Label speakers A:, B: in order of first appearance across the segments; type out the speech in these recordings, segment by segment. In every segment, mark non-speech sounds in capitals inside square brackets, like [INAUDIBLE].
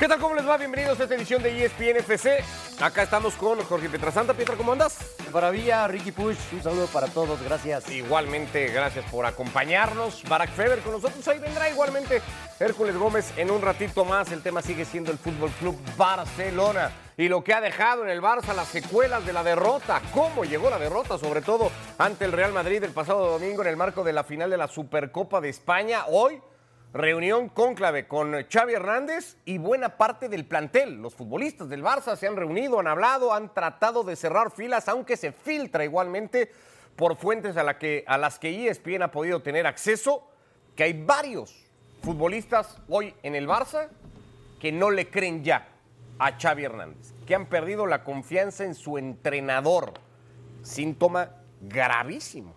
A: ¿Qué tal? ¿Cómo les va? Bienvenidos a esta edición de ESPN FC. Acá estamos con Jorge Pietrasanta. Pietra, ¿cómo andas?
B: Maravilla, Ricky Push, un saludo para todos, gracias.
A: Igualmente, gracias por acompañarnos. Barack Feber con nosotros. Ahí vendrá igualmente Hércules Gómez en un ratito más. El tema sigue siendo el Fútbol Club Barcelona y lo que ha dejado en el Barça las secuelas de la derrota. ¿Cómo llegó la derrota? Sobre todo ante el Real Madrid el pasado domingo en el marco de la final de la Supercopa de España. Hoy Reunión cónclave con Xavi Hernández y buena parte del plantel. Los futbolistas del Barça se han reunido, han hablado, han tratado de cerrar filas, aunque se filtra igualmente por fuentes a, la que, a las que ESPN ha podido tener acceso, que hay varios futbolistas hoy en el Barça que no le creen ya a Xavi Hernández, que han perdido la confianza en su entrenador. Síntoma gravísimo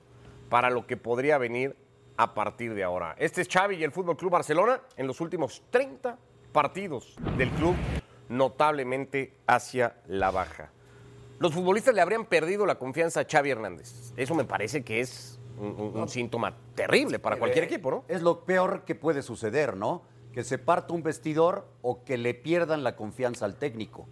A: para lo que podría venir a partir de ahora. Este es Xavi y el Fútbol Club Barcelona en los últimos 30 partidos del club, notablemente hacia la baja. Los futbolistas le habrían perdido la confianza a Xavi Hernández. Eso me parece que es un, un- un síntoma terrible para cualquier
B: Eh,
A: equipo, ¿no?
B: Es lo peor que puede suceder, ¿no? Que se parta un vestidor o que le pierdan la confianza al técnico,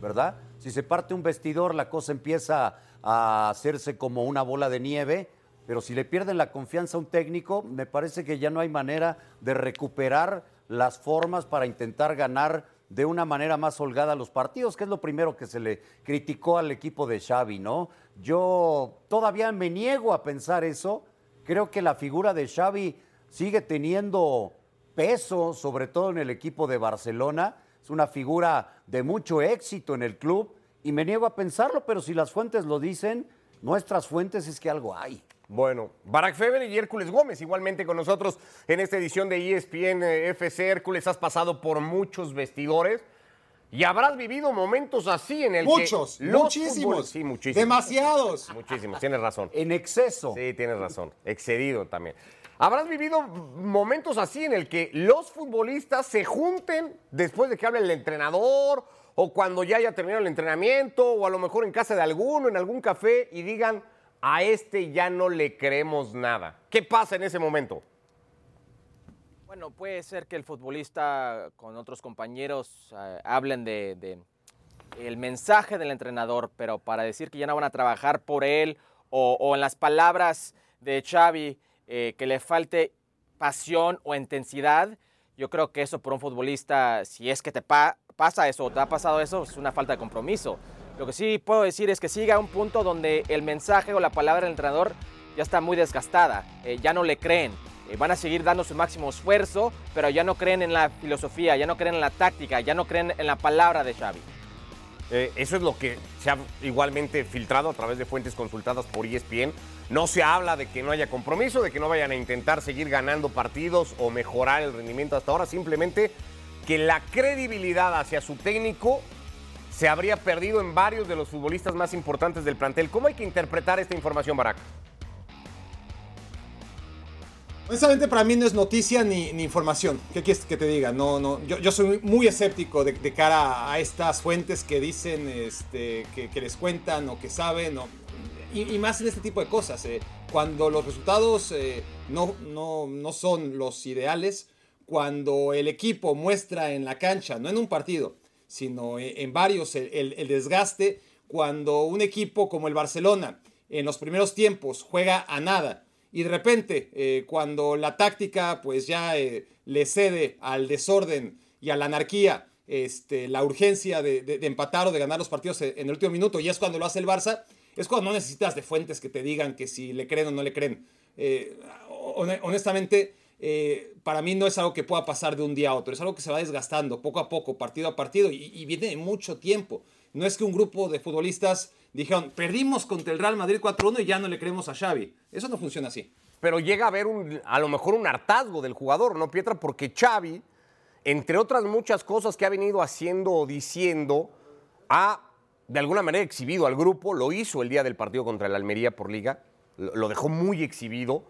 B: ¿verdad? Si se parte un vestidor, la cosa empieza a hacerse como una bola de nieve, pero si le pierden la confianza a un técnico, me parece que ya no hay manera de recuperar las formas para intentar ganar de una manera más holgada los partidos, que es lo primero que se le criticó al equipo de Xavi, ¿no? Yo todavía me niego a pensar eso. Creo que la figura de Xavi sigue teniendo peso, sobre todo en el equipo de Barcelona. Es una figura de mucho éxito en el club y me niego a pensarlo, pero si las fuentes lo dicen, nuestras fuentes es que algo hay.
A: Bueno, Barack Feber y Hércules Gómez, igualmente con nosotros en esta edición de ESPN FC. Hércules, has pasado por muchos vestidores y habrás vivido momentos así en el
C: Muchos,
A: que los
C: muchísimos.
A: Sí, muchísimos.
C: Demasiados.
A: Muchísimos, tienes razón.
B: En exceso.
A: Sí, tienes razón. Excedido también. Habrás vivido momentos así en el que los futbolistas se junten después de que hable el entrenador o cuando ya haya terminado el entrenamiento o a lo mejor en casa de alguno, en algún café y digan, a este ya no le creemos nada. ¿Qué pasa en ese momento?
D: Bueno, puede ser que el futbolista con otros compañeros eh, hablen de, el mensaje del entrenador, pero para decir que ya no van a trabajar por él o, en las palabras de Xavi eh, que le falte pasión o intensidad, yo creo que eso por un futbolista, si es que te pa- pasa eso o te ha pasado eso, es una falta de compromiso. Lo que sí puedo decir es que siga a un punto donde el mensaje o la palabra del entrenador ya está muy desgastada, eh, ya no le creen. Eh, van a seguir dando su máximo esfuerzo, pero ya no creen en la filosofía, ya no creen en la táctica, ya no creen en la palabra de Xavi.
A: Eh, eso es lo que se ha igualmente filtrado a través de fuentes consultadas por ESPN. No se habla de que no haya compromiso, de que no vayan a intentar seguir ganando partidos o mejorar el rendimiento hasta ahora, simplemente que la credibilidad hacia su técnico se habría perdido en varios de los futbolistas más importantes del plantel. ¿Cómo hay que interpretar esta información, Barack?
C: Honestamente, para mí no es noticia ni, información. ¿Qué quieres que te diga? No, no. Yo, soy muy escéptico de, cara a estas fuentes que dicen este, que, les cuentan o que saben. o- y, y más en este tipo de cosas. eh. Cuando los resultados eh, no, no, no son los ideales, cuando el equipo muestra en la cancha, no en un partido, sino en, en varios, el, el- desgaste, cuando un equipo como el Barcelona en los primeros tiempos juega a nada y de repente eh, cuando la táctica pues ya eh, le cede al desorden y a la anarquía este, la urgencia de, de- empatar o de ganar los partidos en en el último minuto y es cuando lo hace el Barça, es cuando no necesitas de fuentes que te digan que si le creen o no le creen. Eh, hone- honestamente, eh, para mí no es algo que pueda pasar de un día a otro, es algo que se va desgastando poco a poco, partido a partido, y, viene de mucho tiempo. No es que un grupo de futbolistas dijeron, perdimos contra el Real Madrid 4-1 y ya no le creemos a Xavi. Eso no funciona así.
A: pero llega a haber a lo mejor un hartazgo del jugador, ¿no, Pietra? Porque Xavi, entre otras muchas cosas que ha venido haciendo o diciendo, ha de alguna manera exhibido al grupo, lo hizo el día del partido contra el Almería por liga, lo dejó muy exhibido,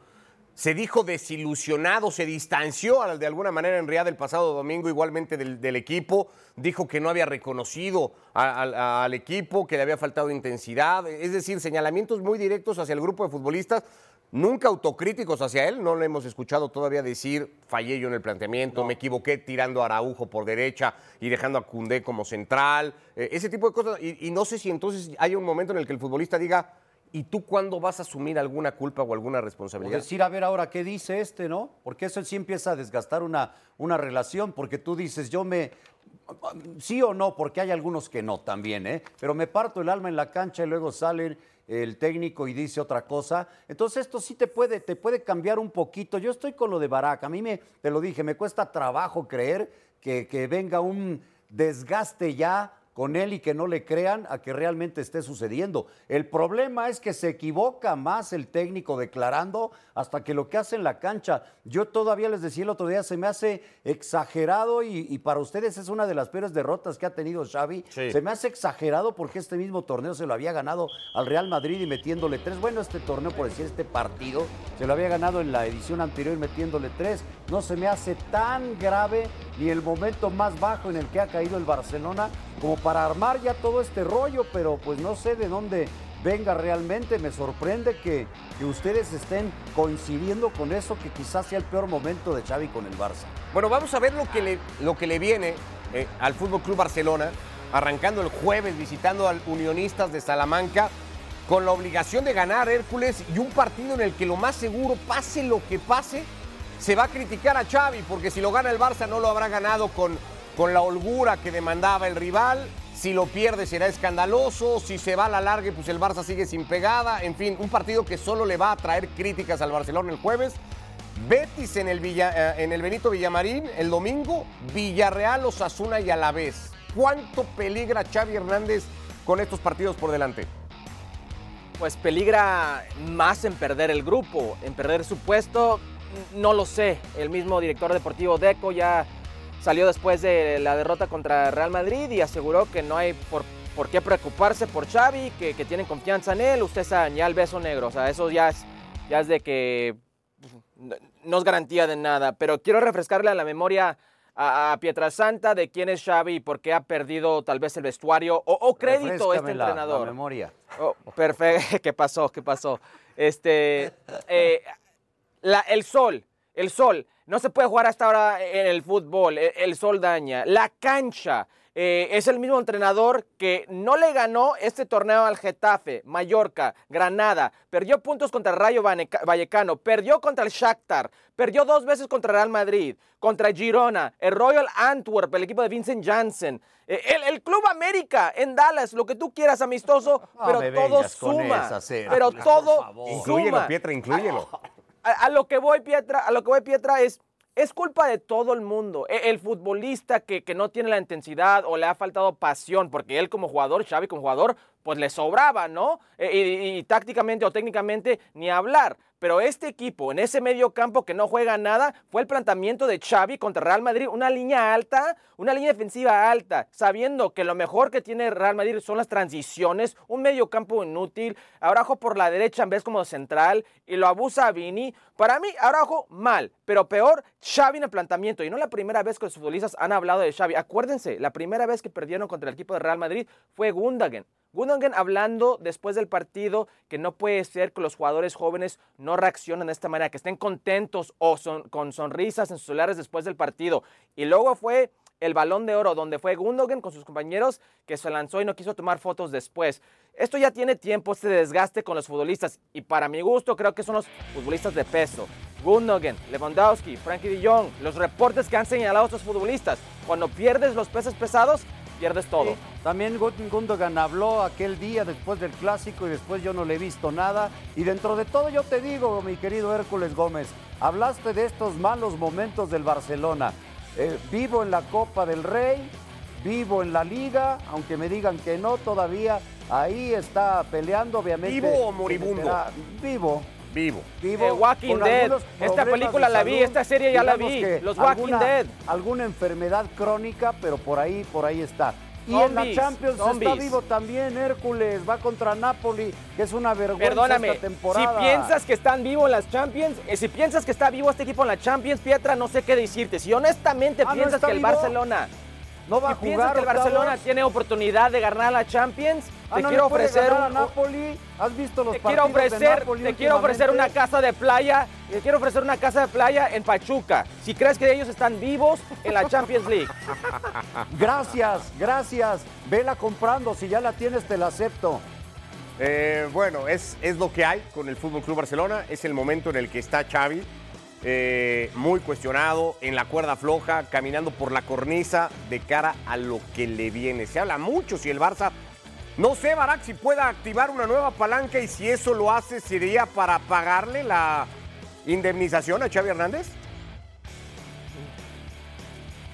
A: se dijo desilusionado, se distanció de alguna manera en Riyadh el pasado domingo igualmente del, del equipo, dijo que no había reconocido a- al- al equipo, que le había faltado intensidad, es decir, señalamientos muy directos hacia el grupo de futbolistas. nunca autocríticos hacia él. No le hemos escuchado todavía decir, fallé yo en el planteamiento, me equivoqué tirando a Araujo por derecha y dejando a Cundé como central. eh, ese tipo de cosas. Y, y no sé si entonces hay un momento en el que el futbolista diga, ¿y tú cuándo vas a asumir alguna culpa o alguna
B: O
A: responsabilidad?
B: decir, a ver ahora qué dice este, ¿no? Porque eso sí empieza a desgastar una, una relación, porque tú dices, yo me... Sí o no, porque hay algunos que no también, ¿eh? Pero me parto el alma en la cancha y luego sale el técnico y dice otra cosa. Entonces esto sí te puede, te puede cambiar un poquito. Yo estoy con lo de Barack. A mí me, te lo dije, me cuesta trabajo creer que, que venga un desgaste ya con él y que no le crean a que realmente esté sucediendo. El problema es que se equivoca más el técnico declarando hasta que lo que hace en la cancha. Yo todavía les decía el otro día, se me hace exagerado y, y para ustedes es una de las peores derrotas que ha tenido Xavi.
A: Sí.
B: Se me hace exagerado porque este mismo torneo se lo había ganado al Real Madrid y metiéndole tres. Bueno, este torneo, por decir este partido, se lo había ganado en la edición anterior metiéndole tres. No se me hace tan grave ni el momento más bajo en el que ha caído el Barcelona como para armar ya todo este rollo, pero pues no sé de dónde venga realmente. Me sorprende que, que ustedes estén coincidiendo con eso, que quizás sea el peor momento de Xavi con el Barça.
A: Bueno, vamos a ver lo que le, lo que le viene eh, al Fútbol Club Barcelona, arrancando el jueves, visitando al Unionistas de Salamanca, con la obligación de ganar Hércules y un partido en el que lo más seguro, pase lo que pase, se va a criticar a Xavi, porque si lo gana el Barça no lo habrá ganado con, con la holgura que demandaba el rival. Si lo pierde será escandaloso, si se va a la larga pues el Barça sigue sin pegada, en fin, un partido que solo le va a traer críticas al Barcelona el jueves. Betis en el, Villa- eh, en el Benito Villamarín el domingo, Villarreal, Osasuna y Alavés. ¿Cuánto peligra Xavi Hernández con estos partidos por delante?
D: Pues peligra más en perder el grupo, en perder su puesto, no lo sé. El mismo director deportivo Deco ya salió después de la derrota contra Real Madrid y aseguró que no hay por, por qué preocuparse por Xavi, que, que tienen confianza en él. Usted sabe, ya el beso negro, o sea, eso ya es, ya es de que no- es garantía de nada. Pero quiero refrescarle a la memoria a, a Pietrasanta de quién es Xavi y por qué ha perdido tal vez el vestuario o, o crédito a este entrenador.
B: La memoria.
D: Oh, perfecto. [LAUGHS] ¿Qué pasó? ¿Qué pasó? Este, eh, la- el sol, el sol. No se puede jugar hasta ahora en el fútbol. El, el sol daña. La cancha. eh, es el mismo entrenador que no le ganó este torneo al Getafe, Mallorca, Granada. Perdió puntos contra el Rayo Vallecano. Perdió contra el Shakhtar. Perdió dos veces contra Real Madrid. Contra Girona. El Royal Antwerp, el equipo de Vincent Janssen. eh, el, el Club América en Dallas. Lo que tú quieras, amistoso. Pero todo suma.
B: Hércules,
D: pero todo
B: favor.
A: Inclúyelo,
D: suma.
A: Pietra, inclúyelo. [LAUGHS]
D: A, lo que voy, Pietra, a lo que voy, Pietra, es, es culpa de todo el mundo. E- El, futbolista que, que no tiene la intensidad o le ha faltado pasión, porque él como jugador, Xavi como jugador, pues le sobraba, ¿no? E- y tácticamente o técnicamente ni hablar. Pero este equipo, en ese medio campo que no juega nada, fue el planteamiento de Xavi contra Real Madrid. Una línea alta, una línea defensiva alta, sabiendo que lo mejor que tiene Real Madrid son las transiciones, un medio campo inútil, Araujo por la derecha en vez como central, y lo abusa Vini. Para mí, Araujo mal, pero peor, Xavi en el planteamiento. Y no la primera vez que los futbolistas han hablado de Xavi. Acuérdense, la primera vez que perdieron contra el equipo de Real Madrid fue Gundogan. Gundogan hablando después del partido que no puede ser que los jugadores jóvenes no reaccionen de esta manera, que estén contentos o son- con sonrisas en sus celulares después del partido. Y luego fue el balón de oro, donde fue Gundogan con sus compañeros que se lanzó y no quiso tomar fotos después. Esto ya tiene tiempo, este desgaste con los futbolistas. Y para mi gusto, creo que son los futbolistas de peso. Gundogan, Lewandowski, Frankie de Jong, los reportes que han señalado estos futbolistas. Cuando pierdes los pesos pesados, pierdes todo.
B: También Gun- Gundogan habló aquel día después del clásico y después yo no le he visto nada. Y dentro de todo yo te digo, mi querido Hércules Gómez, hablaste de estos malos momentos del Barcelona. Eh, vivo en la Copa del Rey, vivo en la Liga, aunque me digan que no todavía, ahí está peleando obviamente.
A: ¿Vivo o moribundo?
B: Será Vivo.
A: Vivo.
B: vivo,
D: The Walking Dead. Esta película
B: de
D: la vi, esta serie ya la vi,
B: que
D: Los Walking
B: alguna-
D: Dead.
B: Alguna enfermedad crónica, pero por ahí, por ahí está. Y en la
D: Zombies,
B: Champions está vivo también Hércules, va contra Napoli, que es una vergüenza
D: Perdóname,
B: esta temporada.
D: si piensas que están vivos en las Champions, eh, si piensas que está vivo este equipo en la Champions, Pietra, no sé qué decirte. Si honestamente
B: Ah, ¿no
D: piensas que el
B: vivo?
D: Barcelona
B: No va a jugar.
D: que el Barcelona
B: octavos.
D: tiene oportunidad de ganar la Champions,
B: Ah,
D: te
B: no
D: quiero ofrecer
B: ganar a
D: un-
B: Napoli. ¿Has visto los
D: te quiero
B: partidos de Napoli
D: te quiero ofrecer una casa de playa, te quiero ofrecer una casa de playa en Pachuca. Si crees que ellos están vivos en la Champions League. [LAUGHS]
B: Gracias, gracias. Vela comprando. Si ya la tienes, te la acepto.
A: Eh, bueno, es, es lo que hay con el Fútbol Club Barcelona. Es el momento en el que está Xavi, eh, muy cuestionado, en la cuerda floja, caminando por la cornisa de cara a lo que le viene. Se habla mucho si el Barça. No sé, Barak, si pueda activar una nueva palanca y si eso lo hace, sería para pagarle la indemnización a Xavi Hernández.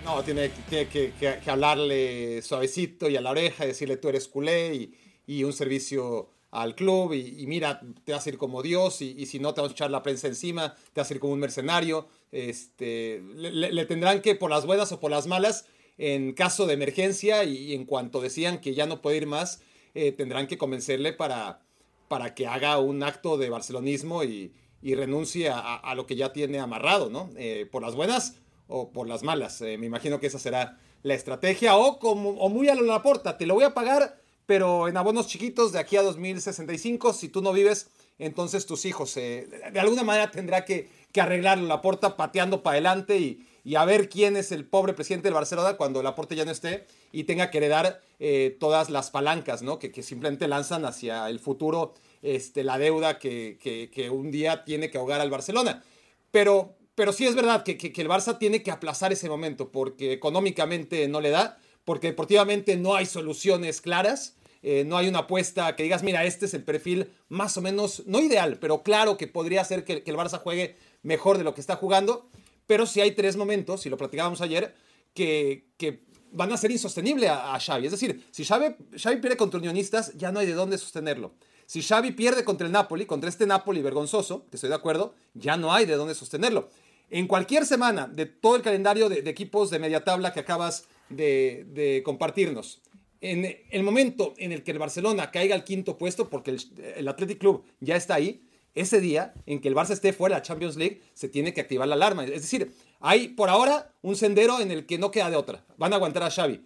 C: No, tiene, que, hablarle suavecito y a la oreja decirle tú eres culé y un servicio al club y, y mira, te vas a ir como Dios y, y si no te vas a echar la prensa encima, te vas a ir como un mercenario. Este, le, le- tendrán que, por las buenas o por las malas, en caso de emergencia y, en cuanto decían que ya no puede ir más, eh, tendrán que convencerle para, para que haga un acto de barcelonismo y, y renuncie a, a- lo que ya tiene amarrado, ¿no? Eh, por las buenas o por las malas. Eh, me imagino que esa será la estrategia. O, como, o muy a la Laporta, te lo voy a pagar, pero en abonos chiquitos de aquí a 2065. Si tú no vives, entonces tus hijos. eh, de- alguna manera tendrá que, que arreglarlo Laporta pateando para adelante y, y a ver quién es el pobre presidente del Barcelona cuando Laporta ya no esté y tenga que heredar eh, todas las palancas, ¿no? Que, que simplemente lanzan hacia el futuro este, la deuda que, que- que un día tiene que ahogar al Barcelona. Pero, pero sí es verdad que, que- que el Barça tiene que aplazar ese momento porque económicamente no le da, porque deportivamente no hay soluciones claras. Eh, no hay una apuesta que digas, mira, este es el perfil más o menos, no ideal, pero claro que podría ser que, el Barça juegue mejor de lo que está jugando. Pero sí hay tres momentos, y lo platicábamos ayer, que, que van a ser insostenible a, a Xavi. Es decir, si Xavi, Xavi pierde contra Unionistas, ya no hay de dónde sostenerlo. Si Xavi pierde contra el Napoli, contra este Napoli vergonzoso, que estoy de acuerdo, ya no hay de dónde sostenerlo. En cualquier semana de todo el calendario de, equipos de media tabla que acabas de compartirnos, en el momento en el que el Barcelona caiga al quinto puesto, porque el, el Athletic Club ya está ahí, ese día en que el Barça esté fuera de la Champions League, se tiene que activar la alarma. Es decir, hay por ahora un sendero en el que no queda de otra. Van a aguantar a Xavi.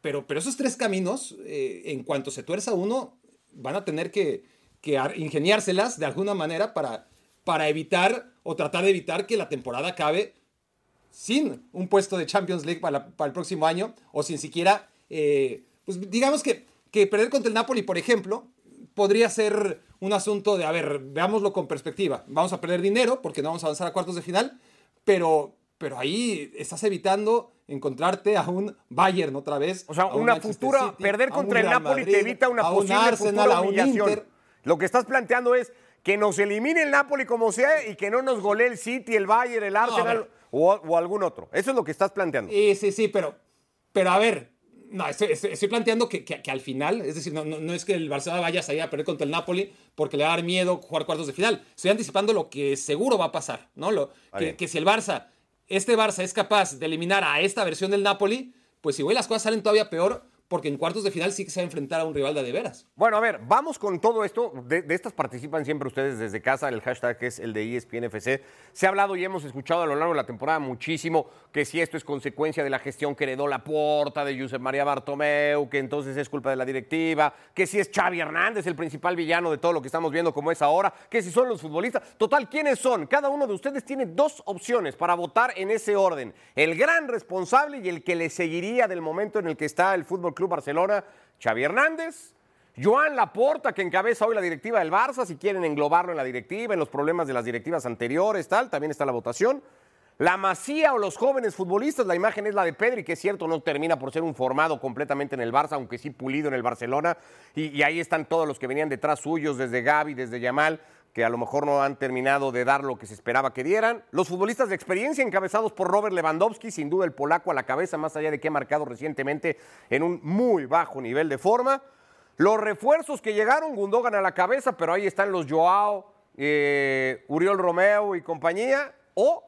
C: Pero, pero esos tres caminos, eh, en cuanto se tuerza uno, van a tener que, que ingeniárselas de alguna manera para, para evitar o tratar de evitar que la temporada acabe sin un puesto de Champions League para, para el próximo año o sin siquiera, eh, pues digamos que, que perder contra el Napoli, por ejemplo, podría ser un asunto de, a ver, veámoslo con perspectiva. Vamos a perder dinero porque no vamos a avanzar a cuartos de final, pero, pero ahí estás evitando encontrarte a un Bayern otra vez.
A: O sea,
C: un
A: una futura,
C: City,
A: perder contra el Napoli te evita una
C: a un
A: posible
C: Arsenal,
A: futura
C: a un
A: humillación.
C: Inter.
A: Lo que estás planteando es que nos elimine el Napoli como sea y que no nos golee el City, el Bayern, el Arsenal o, o algún otro. Eso es lo que estás planteando.
C: Sí, sí, sí, pero, pero a ver, no, estoy, estoy- estoy planteando que, que- que al final, es decir, no, no- no es que el Barcelona vaya a salir a perder contra el Napoli porque le va a dar miedo jugar cuartos de final. Estoy anticipando lo que seguro va a pasar, ¿no? Lo, que, que si el Barça, este Barça es capaz de eliminar a esta versión del Napoli, pues igual las cosas salen todavía peor porque en cuartos de final sí que se va a enfrentar a un rival de, de veras.
A: Bueno, a ver, vamos con todo esto. De, estas participan siempre ustedes desde casa. El hashtag es el de ESPNFC. Se ha hablado y hemos escuchado a lo largo de la temporada muchísimo que si esto es consecuencia de la gestión que heredó la porta de Josep María Bartomeu, que entonces es culpa de la directiva, que si es Xavi Hernández el principal villano de todo lo que estamos viendo como es ahora, que si son los futbolistas. Total, ¿quiénes son? Cada uno de ustedes tiene dos opciones para votar en ese orden. El gran responsable y el que le seguiría del momento en el que está el Fútbol Club Barcelona, Xavi Hernández. Joan Laporta, que encabeza hoy la directiva del Barça, si quieren englobarlo en la directiva, en los problemas de las directivas anteriores, tal, también está la votación. La Masía o los jóvenes futbolistas, la imagen es la de Pedri, que es cierto, no termina por ser un formado completamente en el Barça, aunque sí pulido en el Barcelona. Y, y ahí están todos los que venían detrás suyos, desde Gaby, desde Yamal, que a lo mejor no han terminado de dar lo que se esperaba que dieran. Los futbolistas de experiencia, encabezados por Robert Lewandowski, sin duda el polaco a la cabeza, más allá de que ha marcado recientemente en un muy bajo nivel de forma. Los refuerzos que llegaron, Gundogan a la cabeza, pero ahí están los Joao, eh, Uriol Romeo y compañía, o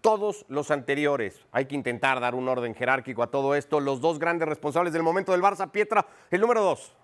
A: todos los anteriores. Hay que intentar dar un orden jerárquico a todo esto. Los dos grandes responsables del momento del Barça, Pietra, el número dos.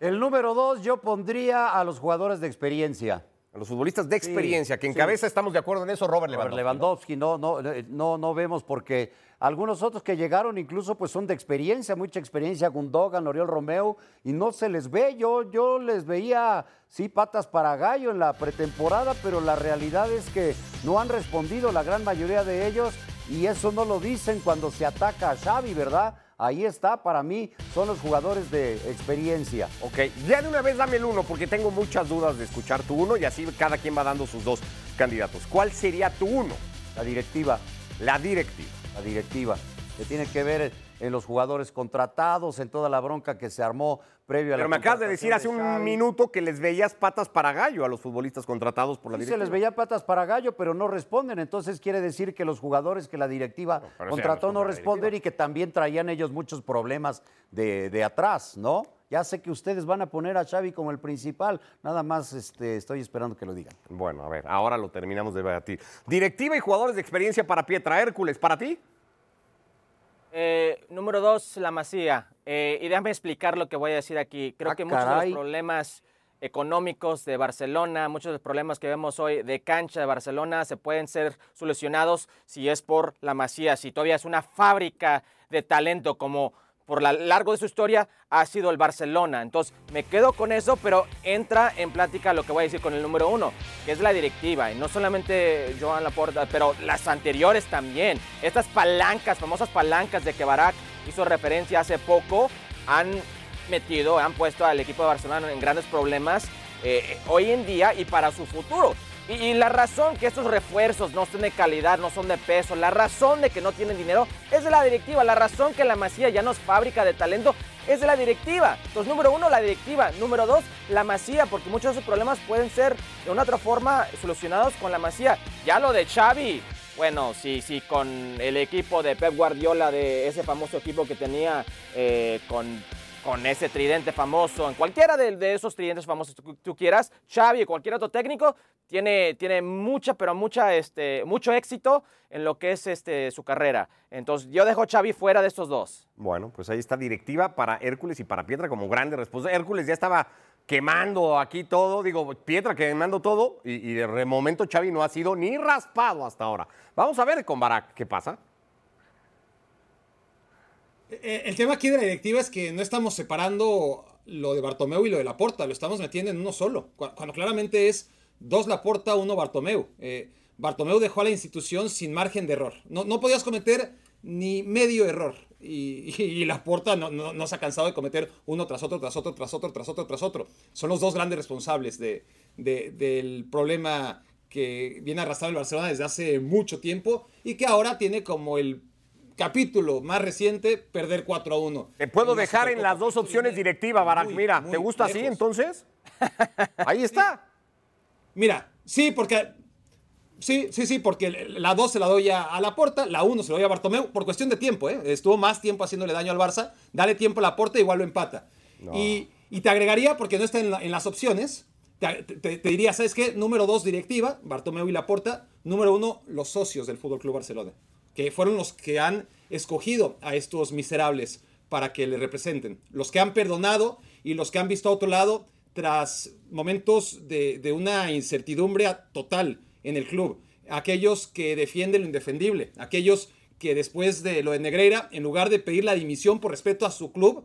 B: El número dos, yo pondría a los jugadores de experiencia.
A: A los futbolistas de experiencia, que en cabeza estamos de acuerdo en eso, Robert Lewandowski.
B: Lewandowski, no, no, eh, no, no vemos porque algunos otros que llegaron incluso pues son de experiencia, mucha experiencia, Gundogan, Oriol Romeo, y no se les ve. Yo, yo les veía, sí, patas para gallo en la pretemporada, pero la realidad es que no han respondido la gran mayoría de ellos y eso no lo dicen cuando se ataca a Xavi, ¿verdad? Ahí está, para mí son los jugadores de experiencia.
A: Ok, ya de una vez dame el uno, porque tengo muchas dudas de escuchar tu uno y así cada quien va dando sus dos candidatos. ¿Cuál sería tu uno?
B: La directiva.
A: La directiva.
B: La directiva. Que tiene que ver en los jugadores contratados, en toda la bronca que se armó previo a
A: Pero
B: la
A: me acabas de decir hace
B: de
A: un minuto que les veías patas para gallo a los futbolistas contratados por la
B: Sí, se les veía patas para gallo, pero no responden. Entonces quiere decir que los jugadores que la directiva
A: pero
B: contrató
A: no
B: responden y que también traían ellos muchos problemas de, de atrás, ¿no? Ya sé que ustedes van a poner a Xavi como el principal, nada más este, estoy esperando que lo digan.
A: Bueno, a ver, ahora lo terminamos de debatir. Directiva y jugadores de experiencia para Pietra Hércules, ¿para ti?
D: Eh, número dos, la Masía. Eh, y déjame explicar lo que voy a decir aquí. Creo
B: Ah,
D: que muchos de los problemas económicos de Barcelona, muchos de los problemas que vemos hoy de cancha de Barcelona se pueden ser solucionados si es por la Masía, si todavía es una fábrica de talento como por lo largo de su historia ha sido el Barcelona. Entonces me quedo con eso, pero entra en plática lo que voy a decir con el número uno, que es la directiva. Y no solamente Joan Laporta, pero las anteriores también. Estas palancas, famosas palancas de que Barak hizo referencia hace poco, han metido, han puesto al equipo de Barcelona en grandes problemas eh, hoy en día y para su futuro. Y, la razón que estos refuerzos no son de calidad, no son de peso, la razón de que no tienen dinero es de la directiva, la razón que la Masía ya no es fábrica de talento es de la directiva. Entonces, número uno, la directiva. Número dos, la Masía, porque muchos de esos problemas pueden ser de una otra forma solucionados con la Masía. Ya lo de Xavi, bueno, sí, sí, con el equipo de Pep Guardiola, de ese famoso equipo que tenía eh, con con ese tridente famoso, en cualquiera de, esos tridentes famosos que tú, tú quieras, Xavi o cualquier otro técnico, tiene, tiene mucha, pero mucha, este, mucho éxito en lo que es este, su carrera. Entonces, yo dejo a Xavi fuera de estos dos.
A: Bueno, pues ahí está directiva para Hércules y para Pietra como grande respuesta. Hércules ya estaba quemando aquí todo, digo, Pietra quemando todo y, y de momento Xavi no ha sido ni raspado hasta ahora. Vamos a ver con Barak qué pasa.
C: Eh, El tema aquí de la directiva es que no estamos separando lo de Bartomeu y lo de Laporta, lo estamos metiendo en uno solo, cu- cuando claramente es dos Laporta, uno Bartomeu. Eh, Bartomeu dejó a la institución sin margen de error. No, no podías cometer ni medio error. Y, y, [LAUGHS] y Laporta no, no, no se ha cansado de cometer uno tras otro, tras otro, tras otro, tras otro, tras otro. Son los dos grandes responsables de, de- del problema que viene arrastrando el Barcelona desde hace mucho tiempo y que ahora tiene como el capítulo más reciente, perder 4 a 1.
A: Te puedo
C: En
A: dejar en las dos opciones directiva, Barak.
C: Muy,
A: Mira,
C: muy
A: ¿te gusta así entonces? [LAUGHS] Ahí está.
C: Mira, sí, porque. Sí, sí, sí, porque la 2 se la doy a, a la porta, la 1 se la doy a Bartomeu, por cuestión de tiempo, ¿eh? Estuvo más tiempo haciéndole daño al Barça, dale tiempo a la porta, igual lo empata. Y, y te agregaría, porque no está en, la- en las opciones, te, te- te diría, ¿sabes qué? Número 2, directiva, Bartomeu y la porta. Número 1, los socios del Fútbol Club Barcelona, que fueron los que han escogido a estos miserables para que le representen. Los que han perdonado y los que han visto a otro lado tras momentos de, de una incertidumbre total en el club. Aquellos que defienden lo indefendible. Aquellos que después de lo de Negreira, en lugar de pedir la dimisión por respeto a su club,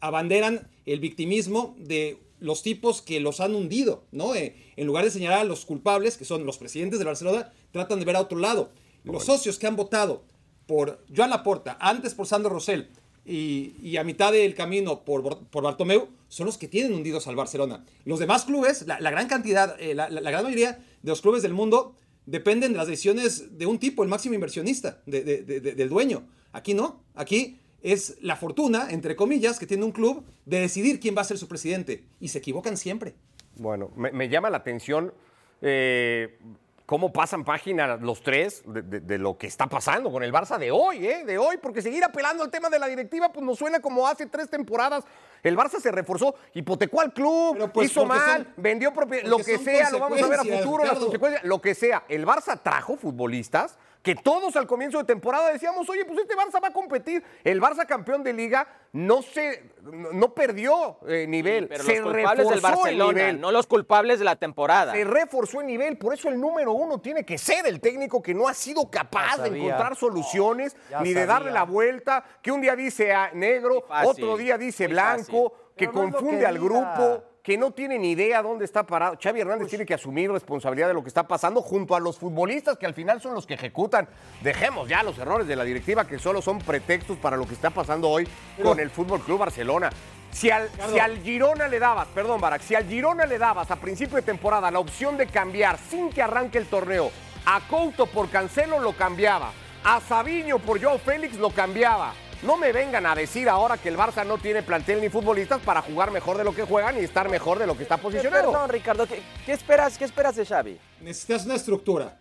C: abanderan el victimismo de los tipos que los han hundido, ¿no? Eh, en lugar de señalar a los culpables, que son los presidentes de Barcelona, tratan de ver a otro lado. Los socios que han votado por Joan Laporta, antes por Sandro Rosell y, y a mitad del camino por, por Bartomeu, son los que tienen hundidos al Barcelona. Los demás clubes, la, la gran cantidad, eh, la, gran mayoría de los clubes del mundo dependen de las decisiones de un tipo, el máximo inversionista, de- de- de- de- del dueño. Aquí no, aquí es la fortuna, entre comillas, que tiene un club de decidir quién va a ser su presidente. Y se equivocan siempre.
A: Bueno, me, me llama la atención eh, cómo pasan página los tres de, lo que está pasando con el Barça de hoy, ¿eh? De hoy, porque seguir apelando al tema de la directiva, pues nos suena como hace tres temporadas. El Barça se reforzó, hipotecó al club,
C: pues,
A: hizo mal,
C: son-
A: vendió propiedad, lo que sea, lo vamos a ver a futuro, las consecuencias, lo que sea. El Barça trajo futbolistas que todos al comienzo de temporada decíamos, oye, pues este Barça va a competir. El Barça campeón de liga no se, no perdió eh, nivel,
D: Pero
A: se
D: los culpables del
A: reforzó
D: Barcelona,
A: nivel.
D: no los culpables de la temporada.
A: Se reforzó el nivel, por eso el número uno tiene que ser el técnico que no ha sido capaz de encontrar soluciones ni de darle la vuelta, que un día dice ah, negro, otro día dice
D: muy
A: blanco, que
B: no
A: confunde al grupo, que no tiene ni idea dónde está parado. Xavi Hernández tiene que asumir responsabilidad de lo que está pasando junto a los futbolistas que al final son los que ejecutan. Dejemos ya los errores de la directiva que solo son pretextos para lo que está pasando hoy con el Fútbol Club Barcelona. Si al, si al Girona le dabas, perdón, Barak, si al Girona le dabas a principio de temporada la opción de cambiar sin que arranque el torneo a Couto por Cancelo, lo cambiaba. A Sabiño por Joao Félix, lo cambiaba. No me vengan a decir ahora que el Barça no tiene plantel ni futbolistas para jugar mejor de lo que juegan y estar mejor de lo que está posicionado.
D: Perdón, Ricardo, ¿qué, qué esperas, ¿qué esperas de Xavi?
C: Necesitas una estructura.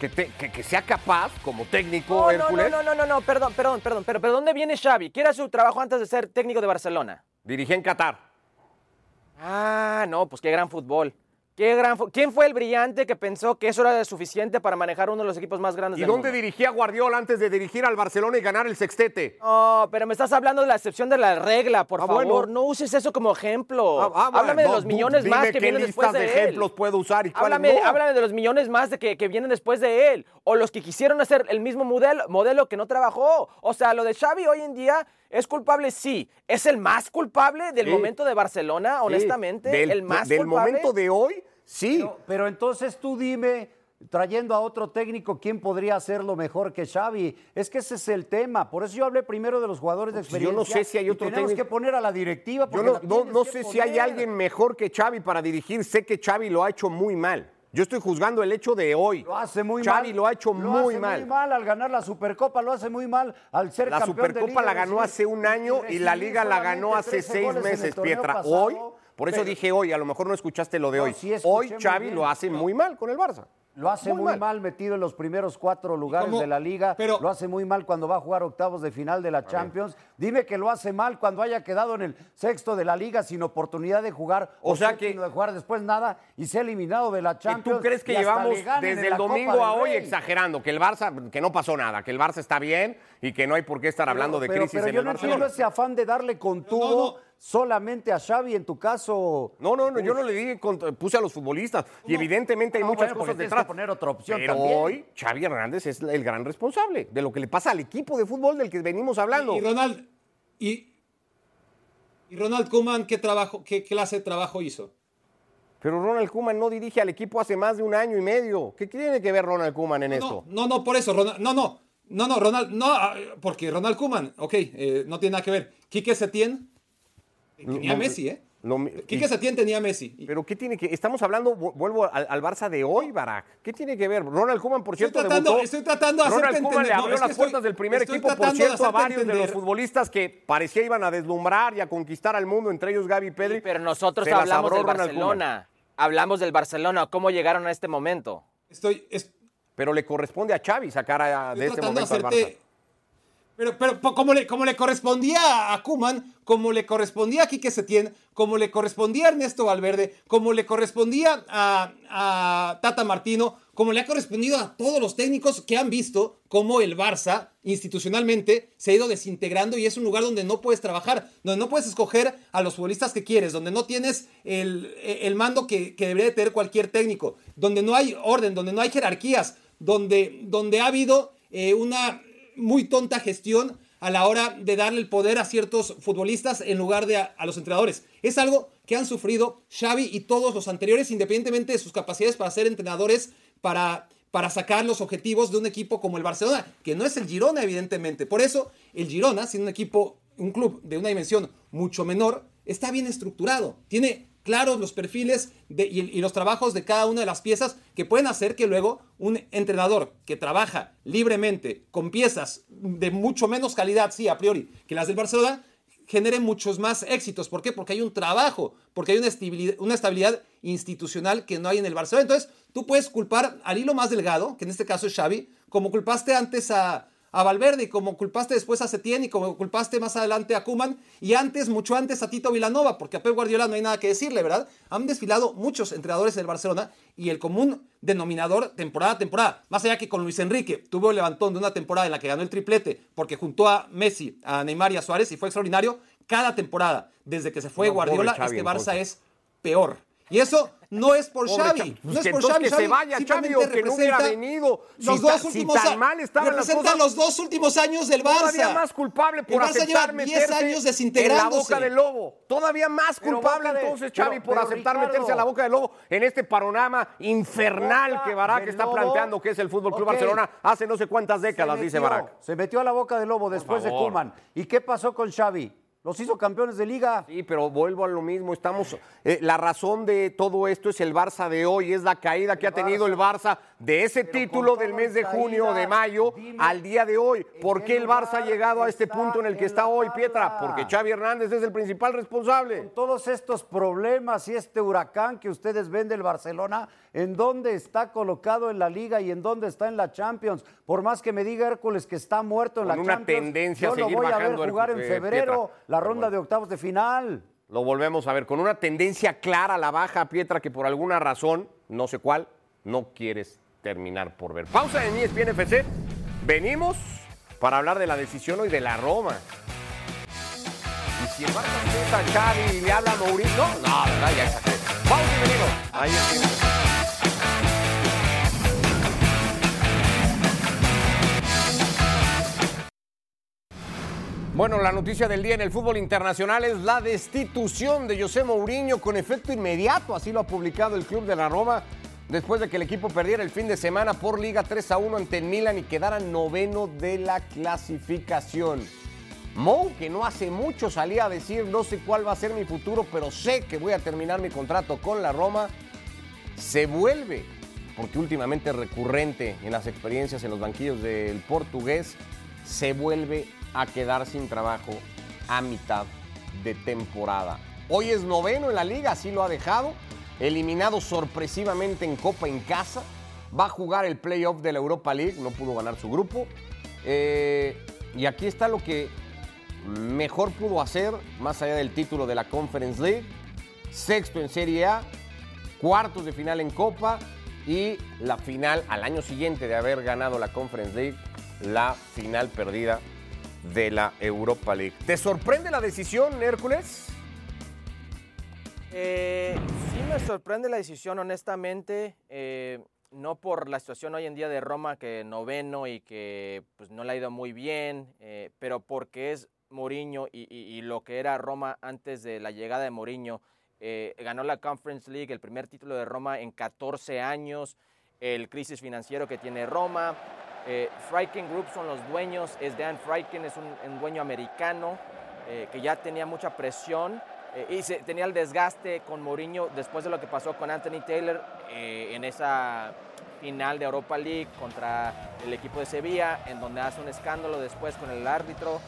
A: Que, te- que- que sea capaz, como técnico,
D: No, no,
A: Hércules,
D: no, no, no, no, perdón, perdón, perdón, pero, pero ¿dónde viene Xavi? ¿Qué era su trabajo antes de ser técnico de Barcelona?
A: dirigía en Qatar.
D: Ah, no, pues qué gran fútbol. Qué gran fu- ¿Quién fue el brillante que pensó que eso era suficiente para manejar uno de los equipos más grandes
A: ¿Y
D: del
A: dónde
D: mundo?
A: dirigía Guardiola antes de dirigir al Barcelona y ganar el sextete?
D: No, pero me estás hablando de la excepción de la regla, por
A: Ah,
D: favor.
A: bueno.
D: No uses eso como ejemplo.
A: Ah, ah, bueno,
D: háblame de
A: no,
D: los
A: tú
D: millones
A: dime
D: más que
A: qué
D: vienen después
A: listas
D: de,
A: de
D: él.
A: ejemplos puedo usar y cuáles
D: háblame,
A: no.
D: háblame de los millones más de que, que vienen después de él. O los que quisieron hacer el mismo modelo, modelo que no trabajó. O sea, lo de Xavi hoy en día es culpable, sí. ¿Es el más culpable del
A: Sí.
D: momento de Barcelona, honestamente?
A: Del,
D: ¿El más
A: del
D: culpable?
A: momento de hoy, sí.
B: Pero, pero entonces tú dime, trayendo a otro técnico, ¿quién podría hacerlo mejor que Xavi? Es que ese es el tema. Por eso yo hablé primero de los jugadores de
A: Pues yo
B: experiencia.
A: no sé si hay otro
B: tenemos
A: técnico.
B: que poner a la directiva.
A: Yo no,
B: la
A: no, sé si hay alguien mejor que Xavi para dirigir. Sé que Xavi lo ha hecho muy mal. Yo estoy juzgando el hecho de hoy.
B: Lo hace muy mal.
A: Xavi lo ha hecho
B: Lo
A: muy
B: hace
A: mal.
B: muy mal al ganar la Supercopa, lo hace muy mal al ser
A: La
B: campeón de
A: Supercopa
B: Liga,
A: la ganó hace un año y la Liga la ganó hace
B: 13
A: seis meses, Pietra.
B: pasado,
A: Hoy, por eso
B: pero-
A: dije hoy, a lo mejor no escuchaste lo de
B: No,
A: hoy.
B: sí
A: hoy Xavi lo hace muy mal con el Barça.
B: Lo hace muy, mal. metido en los primeros cuatro lugares de la liga.
C: Pero-
B: lo hace muy mal cuando va a jugar octavos de final de la Champions. Dime que lo hace mal cuando haya quedado en el sexto de la liga sin oportunidad de jugar.
A: O sea que-
B: de jugar después nada y se ha eliminado de la
A: ¿Y
B: Champions.
A: tú crees que llevamos desde el domingo a hoy exagerando que el Barça, que no pasó nada, que el Barça está bien y que no hay por qué estar hablando de crisis
B: pero
A: en
B: yo
A: el
B: no
A: Barcelona?
B: entiendo ese afán de darle con
C: No,
B: todo
C: no.
B: Solamente a Xavi en tu caso.
A: No, no, no, yo no le dije, puse a los futbolistas. Y evidentemente hay
B: No,
A: muchas
B: bueno,
A: cosas detrás.
B: que poner otra opción
A: Pero
B: también.
A: hoy Xavi Hernández es el gran responsable de lo que le pasa al equipo de fútbol del que venimos hablando.
C: Y Ronald, y, y Ronald Koeman, ¿qué, trabajo, qué clase de trabajo hizo?
A: Pero Ronald Koeman no dirige al equipo hace más de un año y medio. ¿Qué tiene que ver Ronald Koeman en esto?
C: No, no, por eso, Ronald, no, no, no, no, Ronald, no, ah, porque Ronald Koeman, ok, eh, no tiene nada que ver. Quique Setién tenía
A: No,
C: Messi, ¿eh?
A: mi-
C: Quique Setién tenía Messi.
A: Pero ¿qué tiene que...? Estamos hablando, vu- vuelvo al, al Barça de hoy, Barak. ¿Qué tiene que ver? Ronald Koeman, por
C: Estoy
A: cierto,
C: tratando-
A: debutó.
C: estoy tratando de
A: Ronald Koeman le
C: entender- no,
A: abrió las
C: estoy-
A: puertas del primer equipo, por cierto, a varios de los futbolistas que parecía iban a deslumbrar y a conquistar al mundo, entre ellos Gaby y Pedri.
D: Sí, pero nosotros hablamos del
A: Ronald Koeman.
D: Barcelona. Hablamos del Barcelona, cómo llegaron a este momento.
C: Estoy, es-
A: Pero le corresponde a Xavi sacar a- de este
C: de
A: momento al Barça.
C: Pero, pero como, le, como le correspondía a Kuman, como le correspondía a Quique Setién, como le correspondía a Ernesto Valverde, como le correspondía a, Tata Martino, como le ha correspondido a todos los técnicos que han visto cómo el Barça institucionalmente se ha ido desintegrando y es un lugar donde no puedes trabajar, donde no puedes escoger a los futbolistas que quieres, donde no tienes el, el mando que, que debería de tener cualquier técnico, donde no hay orden, donde no hay jerarquías, donde, donde ha habido eh, una muy tonta gestión a la hora de darle el poder a ciertos futbolistas en lugar de a, los entrenadores. Es algo que han sufrido Xavi y todos los anteriores, independientemente de sus capacidades para ser entrenadores, para, para sacar los objetivos de un equipo como el Barcelona, que no es el Girona, evidentemente. Por eso, el Girona, siendo un equipo, un club de una dimensión mucho menor, está bien estructurado. Tiene claros los perfiles y los trabajos de cada una de las piezas que pueden hacer que luego un entrenador que trabaja libremente con piezas de mucho menos calidad, sí, a priori, que las del Barcelona, genere muchos más éxitos. ¿Por qué? Porque hay un trabajo, porque hay una estabilidad, una estabilidad institucional que no hay en el Barcelona. Entonces, tú puedes culpar al hilo más delgado, que en este caso es Xavi, como culpaste antes a, a Valverde y como culpaste después a Setién y como culpaste más adelante a Kuman y antes, mucho antes a Tito Vilanova, porque a Pep Guardiola no hay nada que decirle, ¿verdad? Han desfilado muchos entrenadores del Barcelona y el común denominador temporada a temporada, más allá que con Luis Enrique, tuvo el levantón de una temporada en la que ganó el triplete porque juntó a Messi, a Neymar y a Suárez y fue extraordinario, cada temporada, desde que se fue
A: No,
C: Guardiola,
A: Xavi,
C: este Barça
A: entonces.
C: es peor. Y eso no es por
A: Pobre
C: Xavi,
A: Xavi.
C: no
A: Pues
C: es
A: que
C: por Xavi,
A: que se vaya Xavi o que no hubiera venido.
C: Los
A: Si
C: dos
A: ta- si
C: últimos
A: tan
C: a-
A: mal estaban las cosas,
C: los dos últimos años del Barça.
A: Todavía más culpable por
C: El Barça
A: aceptar
C: lleva 10
A: meterse
C: años
A: en la
C: desintegrándose.
A: boca del lobo. Todavía más
B: Pero
A: culpable
B: de-
A: entonces
B: pero-
A: Xavi por
B: pero,
A: aceptar
B: Ricardo.
A: meterse a la boca del lobo en este panorama infernal que Barak
B: del
A: está planteando que es el Fútbol Club
B: Ok.
A: Barcelona hace no sé cuántas décadas,
B: Se
A: dice
B: metió-
A: Barak.
B: Se metió a la boca del lobo después de. Kuman. ¿Y qué pasó con Xavi? Los hizo campeones de liga.
A: Sí, pero vuelvo a lo mismo. Estamos. eh, la razón de todo esto es el Barça de hoy, es la caída que ha tenido el Barça de ese
B: Pero
A: título
B: con
A: del mes de
B: en
A: junio de
B: caída,
A: mayo
B: dime
A: al día de hoy. ¿Por
B: qué
A: el Barça ha llegado a este punto en el que
B: en
A: está hoy? Pietra? Porque Xavi Hernández es el principal responsable.
B: Todos estos problemas y este huracán que ustedes ven del Barcelona, ¿en dónde está colocado en la liga y en dónde está en la Champions? Por más que me diga Hércules que está muerto en
A: Con
B: la
A: una
B: Champions,
A: tendencia a
B: yo lo
A: seguir
B: voy a ver jugar en
A: eh,
B: febrero
A: Pietra.
B: La ronda
A: bueno.
B: de octavos de final.
A: Lo volvemos a ver con una tendencia clara a la baja, Pietra, que por alguna razón, no sé cuál, no quieres terminar por ver. Pausa en E ESPN FC. Venimos para hablar de la decisión hoy de la Roma. Y si el Barça a Xavi y le habla a Mourinho, no, no, verdad, ya exageré. Pausa y venimos. Ahí es Bueno, la noticia del día en el fútbol internacional es la destitución de José Mourinho con efecto inmediato, así lo ha publicado el club de la Roma, después de que el equipo perdiera el fin de semana por Liga 3 a 1 ante el Milan y quedara noveno de la clasificación. Mou, que no hace mucho salía a decir no sé cuál va a ser mi futuro, pero sé que voy a terminar mi contrato con la Roma, se vuelve, porque últimamente recurrente en las experiencias en los banquillos del portugués, se vuelve a quedar sin trabajo a mitad de temporada. Hoy es noveno en la liga, así lo ha dejado, eliminado sorpresivamente en Copa en casa, va a jugar el playoff de la Europa League, no pudo ganar su grupo. Eh, y aquí está lo que mejor pudo hacer, más allá del título de la Conference League, sexto en Serie A, cuartos de final en Copa y la final al año siguiente de haber ganado la Conference League, la final perdida de la Europa League. ¿Te sorprende la decisión, Hércules?
D: Eh, sí me sorprende la decisión, honestamente. eh, no por la situación hoy en día de Roma, que noveno y que pues, no le ha ido muy bien, eh, pero porque es Mourinho y, y- lo que era Roma antes de la llegada de Mourinho. Ganó la Conference League, el primer título de Roma en 14 años, el crisis financiero que tiene Roma. Eh, Group son los dueños, es Dan Freiken, es un, dueño americano eh, que ya tenía mucha presión eh, y tenía el desgaste con Mourinho después de lo que pasó con Anthony Taylor eh, en esa final de Europa League contra el equipo de Sevilla, en donde hace un escándalo después con el árbitro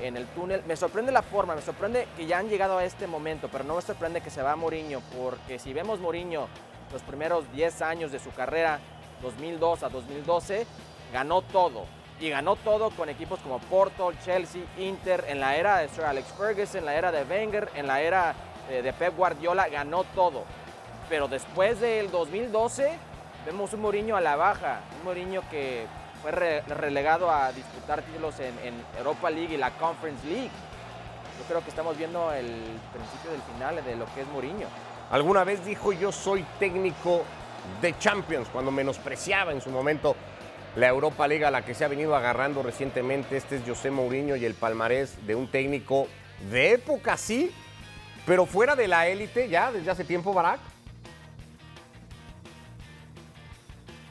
D: en el túnel. Me sorprende la forma, me sorprende que ya han llegado a este momento, pero no me sorprende que se va Mourinho, porque si vemos Mourinho los primeros 10 años de su carrera, 2002 a 2012, ganó todo. Y ganó todo con equipos como Porto, Chelsea, Inter, en la era de Sir Alex Ferguson, en la era de Wenger, en la era eh, de Pep Guardiola, ganó todo. Pero después del 2012, vemos un Mourinho a la baja, un Mourinho que fue re- relegado a disputar títulos en, en Europa League y la Conference League. Yo creo que estamos viendo el principio del final de lo que es Mourinho.
A: Alguna vez dijo yo soy técnico de Champions, cuando menospreciaba en su momento la Europa League a la que se ha venido agarrando recientemente. Este es José Mourinho y el palmarés de un técnico de época, sí, pero fuera de la élite ya desde hace tiempo, Barack.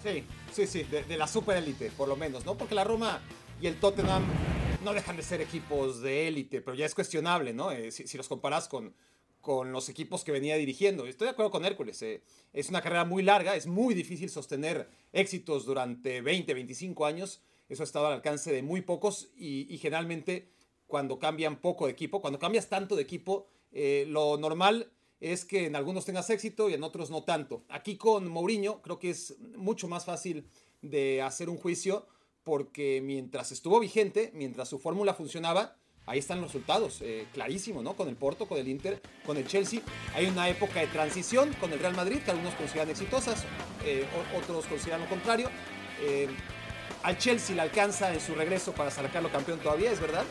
C: Sí, sí, sí, de, de la superélite, por lo menos, ¿no? Porque la Roma y el Tottenham no dejan de ser equipos de élite, pero ya es cuestionable, ¿no? Eh, si, si los comparas con, con los equipos que venía dirigiendo. Estoy de acuerdo con Hércules, eh, es una carrera muy larga, es muy difícil sostener éxitos durante 20, 25 años, eso ha estado al alcance de muy pocos y, generalmente cuando cambian poco de equipo, cuando cambias tanto de equipo, eh, lo normal es que en algunos tengas éxito y en otros no tanto. Aquí con Mourinho creo que es mucho más fácil de hacer un juicio porque mientras estuvo vigente, mientras su fórmula funcionaba, ahí están los resultados, eh, clarísimo, ¿no? Con el Porto, con el Inter, con el Chelsea. Hay una época de transición con el Real Madrid, que algunos consideran exitosas, eh, otros consideran lo contrario. Eh, al Chelsea le alcanza en su regreso para sacarlo campeón todavía, es verdad,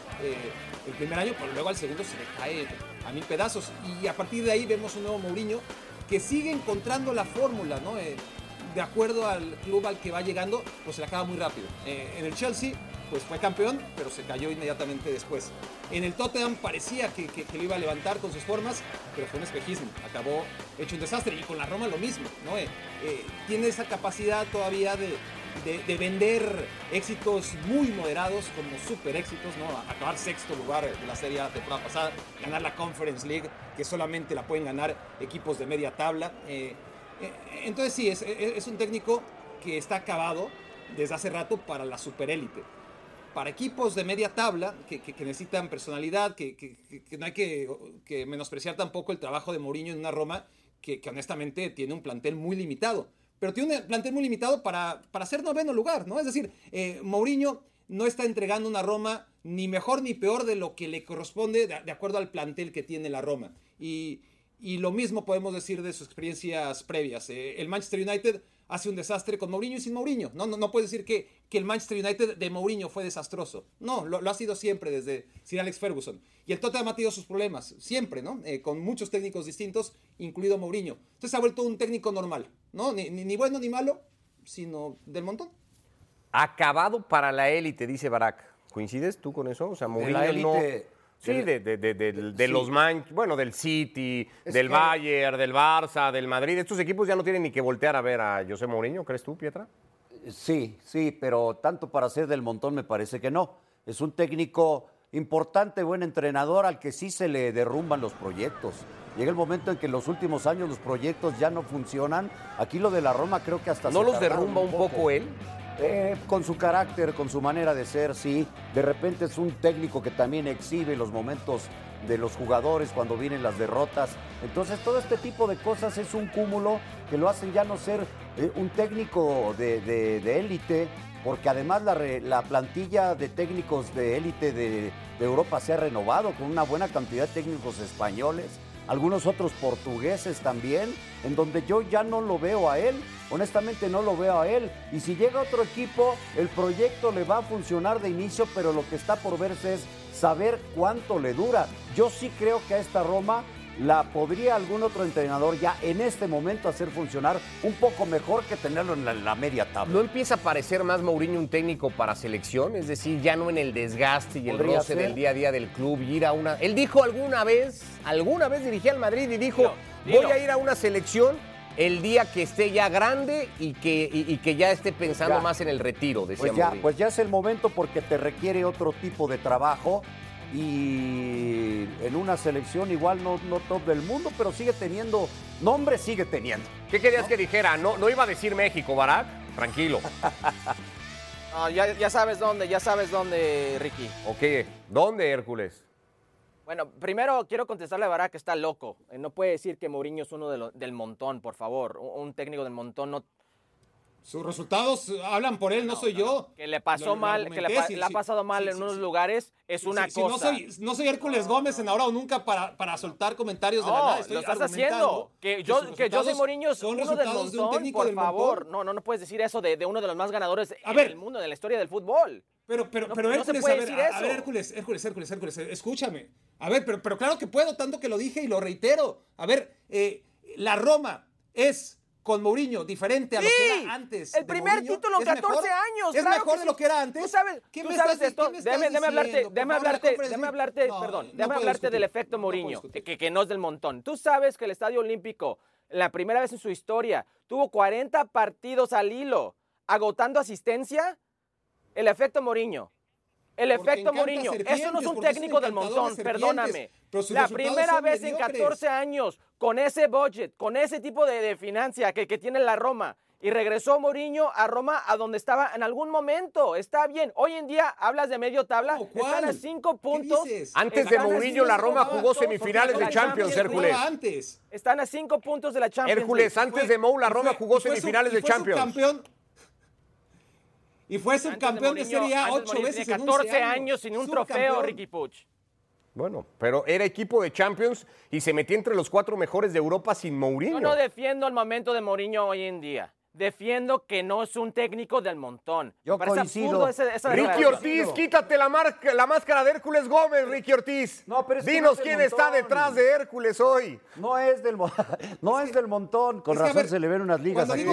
C: el primer año, pero luego al segundo se le cae a mil pedazos. Y a partir de ahí vemos un nuevo Mourinho que sigue encontrando la fórmula, ¿no? de acuerdo al club al que va llegando, pues se le acaba muy rápido. en el Chelsea pues fue campeón, pero se cayó inmediatamente después. En el Tottenham parecía que, lo iba a levantar con sus formas, pero fue un espejismo, acabó hecho un desastre. Y con la Roma lo mismo, ¿no? Eh, eh, tiene esa capacidad todavía de, vender éxitos muy moderados como super éxitos, ¿no? Acabar sexto lugar de la serie de temporada pasada, ganar la Conference League, que solamente la pueden ganar equipos de media tabla. Eh, entonces sí, es, es un técnico que está acabado desde hace rato para la superélite para equipos de media tabla que, necesitan personalidad, que, no hay que, menospreciar tampoco el trabajo de Mourinho en una Roma que, honestamente tiene un plantel muy limitado. Pero tiene un plantel muy limitado para, para ser noveno lugar, ¿no? Es decir, eh, Mourinho no está entregando una Roma ni mejor ni peor de lo que le corresponde de, acuerdo al plantel que tiene la Roma. Y, lo mismo podemos decir de sus experiencias previas. Eh, el Manchester United hace un desastre con Mourinho y sin Mourinho. No, no, no puedes decir que, que el Manchester United de Mourinho fue desastroso. No, lo, ha sido siempre desde Sir Alex Ferguson. Y el Tottenham ha tenido sus problemas, siempre, ¿no? Eh, con muchos técnicos distintos, incluido Mourinho. Entonces ha vuelto un técnico normal, ¿no? Ni, ni, bueno ni malo, sino del montón.
A: Acabado para la élite, dice Barack. ¿Coincides tú con eso? O sea, Mourinho no Sí, de, de, de, los Man, bueno, del City, del Bayern, del Barça, del Madrid. Estos equipos ya no tienen ni que voltear a ver a José Mourinho, ¿crees tú, Pietra?
B: Sí, sí, pero tanto para ser del montón me parece que no. Es un técnico importante, buen entrenador al que sí se le derrumban los proyectos. Llega el momento en que en los últimos años los proyectos ya no funcionan. Aquí lo de la Roma creo que hasta...
A: ¿No los derrumba un poco él?
B: Eh, con su carácter, con su manera de ser, sí. De repente es un técnico que también exhibe los momentos de los jugadores cuando vienen las derrotas. Entonces todo este tipo de cosas es un cúmulo que lo hacen ya no ser eh, un técnico de élite, porque además la, plantilla de técnicos de élite de, de Europa se ha renovado con una buena cantidad de técnicos españoles algunos otros portugueses también, en donde yo ya no lo veo a él, honestamente no lo veo a él. Y si llega otro equipo, el proyecto le va a funcionar de inicio, pero lo que está por verse es saber cuánto le dura. Yo sí creo que a esta Roma la podría algún otro entrenador ya en este momento hacer funcionar un poco mejor que tenerlo en la, media tabla.
A: ¿No empieza a parecer más Mourinho un técnico para selección? Es decir, ya no en el desgaste y el roce del día a día del club y ir a una... Él dijo alguna vez, alguna vez dirigía al Madrid y dijo, voy a ir a una selección el día que esté ya grande y que, que ya esté pensando más en el retiro, decía
B: pues ya, Pues ya es el momento porque te requiere otro tipo de trabajo y en una selección igual no, no top del mundo, pero sigue teniendo, nombre sigue teniendo.
A: ¿Qué querías que dijera? No, no iba a decir México, Barack. Tranquilo. [LAUGHS]
D: ya, sabes dónde, ya sabes dónde, Ricky.
A: Ok, ¿dónde, Hércules?
D: Bueno, primero quiero contestarle a Barack que está loco. Eh, no puede decir que Mourinho es uno del montón, por favor. Un, técnico del montón no,
C: sus resultados hablan por él, no, soy yo.
D: Que le pasó mal, que le, ha pasado mal en unos lugares es una cosa.
C: No soy, no soy Hércules Gómez en ahora o nunca para, para soltar comentarios de la nada.
D: Estoy lo estás haciendo. Que yo, que yo soy Mourinho uno del montón, por favor. No, no, no puedes decir eso de, de uno de los más ganadores del mundo, de la historia del fútbol.
C: Pero, pero, pero Hércules, a ver, a, ver, Hércules, Hércules, Hércules, Hércules, escúchame. A ver, pero, pero claro que puedo, tanto que lo dije y lo reitero. A ver, eh, la Roma es con Mourinho diferente a lo que era antes.
D: El primer título en 14 años.
C: Es mejor de lo que era antes.
D: Tú sabes, ¿Qué tú sabes esto. Déjame, hablarte, déjame hablarte, déjame hablarte, perdón, déjame hablarte del efecto Mourinho, que, que no es del montón. Tú sabes que el Estadio Olímpico, la primera vez en su historia, tuvo 40 partidos al hilo, agotando asistencia. El efecto Mourinho. El efecto Mourinho. Eso no es un técnico del montón, perdóname. La primera vez en 14 años, con ese budget, con ese tipo de, financia que, tiene la Roma, y regresó Mourinho a Roma a donde estaba en algún momento. Está bien. Hoy en día hablas de medio tabla. Están a cinco puntos.
A: Antes de Mourinho, la Roma jugó semifinales de Champions, Hércules.
C: Antes.
D: Están a cinco puntos de la Champions.
A: Hércules, antes de Mou, la Roma jugó semifinales de Champions.
C: Y fue subcampeón de, Serie A ocho veces en 14
D: años sin un trofeo, Ricky Puch.
A: Bueno, pero era equipo de Champions y se metía entre los cuatro mejores de Europa sin Mourinho.
D: Yo no defiendo el momento de Mourinho hoy en día. Defiendo que no es un técnico del montón.
B: Yo coincido.
A: Ricky Ortiz, quítate la, la, máscara de Hércules Gómez, Ricky Ortiz. No, pero Dinos quién está detrás de Hércules hoy.
B: No es del, [LAUGHS] no es del montón. Con razón se le ven unas ligas aquí.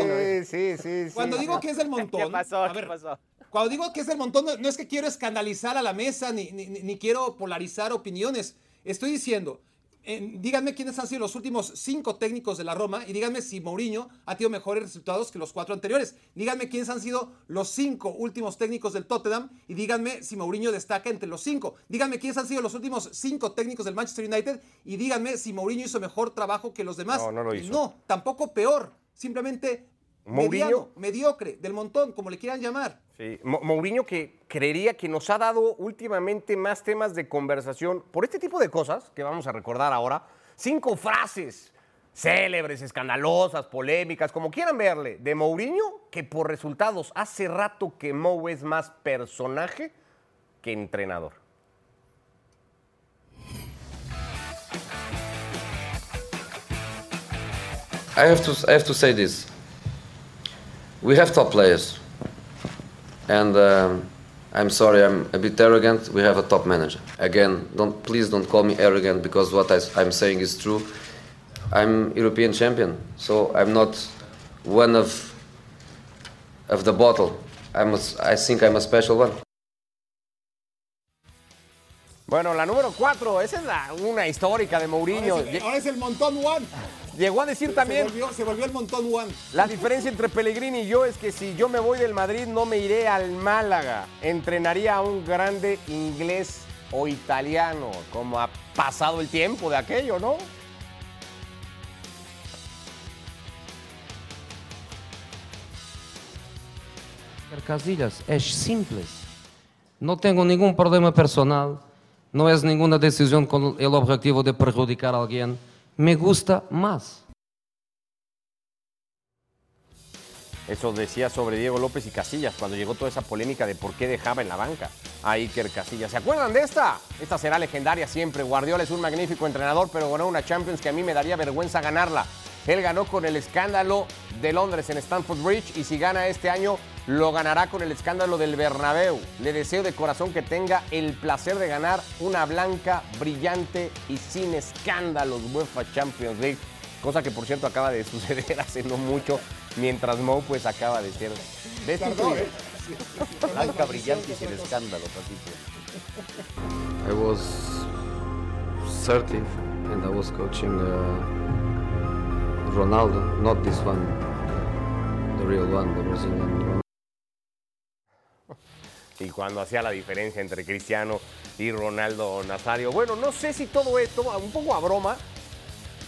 C: sí, sí, sí, [LAUGHS] Cuando digo que es del montón.
D: ¿Qué pasó? ¿Qué pasó?
C: Cuando digo que es el montón, no, es que quiero escandalizar a la mesa ni, ni, quiero polarizar opiniones. Estoy diciendo, díganme quiénes han sido los últimos cinco técnicos de la Roma y díganme si Mourinho ha tenido mejores resultados que los cuatro anteriores. Díganme quiénes han sido los cinco últimos técnicos del Tottenham y díganme si Mourinho destaca entre los cinco. Díganme quiénes han sido los últimos cinco técnicos del Manchester United y díganme si Mourinho hizo mejor trabajo que los demás.
A: No, no lo hizo.
C: No, tampoco peor. Simplemente Mourinho, mediocre, del montón, como le quieran llamar.
A: Sí, Mourinho que creería que nos ha dado últimamente más temas de conversación por este tipo de cosas que vamos a recordar ahora. Cinco frases célebres, escandalosas, polémicas, como quieran verle, de Mourinho, que por resultados hace rato que Mou es más personaje que entrenador.
E: I have to, I have to say this. We have top players, and um, I'm sorry, I'm a bit arrogant. We have a top manager. Again, don't please don't call me arrogant because what I, I'm saying is true. I'm European champion, so I'm not one of of the bottle. I'm a, I think I'm a special one.
A: Bueno, la número cuatro, esa es la, una histórica de Mourinho.
C: Ahora es el, ahora es el montón one.
A: Llegó a decir también.
C: Se volvió, el montón one.
A: La diferencia entre Pellegrini y yo es que si yo me voy del Madrid, no me iré al Málaga. Entrenaría a un grande inglés o italiano, como ha pasado el tiempo de aquello, ¿no?
F: Casillas es simple. No tengo ningún problema personal. No es ninguna decisión con el objetivo de perjudicar a alguien me gusta más.
A: Eso decía sobre Diego López y Casillas cuando llegó toda esa polémica de por qué dejaba en la banca a Iker Casillas. ¿Se acuerdan de esta? Esta será legendaria siempre. Guardiola es un magnífico entrenador, pero ganó una Champions que a mí me daría vergüenza ganarla. Él ganó con el escándalo de Londres en Stamford Bridge y si gana este año lo ganará con el escándalo del Bernabéu. Le deseo de corazón que tenga el placer de ganar una blanca, brillante y sin escándalos UEFA Champions League. Cosa que por cierto acaba de suceder [LAUGHS] hace no mucho, mientras Mo pues acaba de ser
B: destituido. [LAUGHS] Blanca, brillante y sin escándalo,
E: I was 30 and I was coaching uh, Ronaldo, not this one, the real one, the Brazilian Ronaldo.
A: Y cuando hacía la diferencia entre Cristiano y Ronaldo Nazario. Bueno, no sé si todo esto, un poco a broma,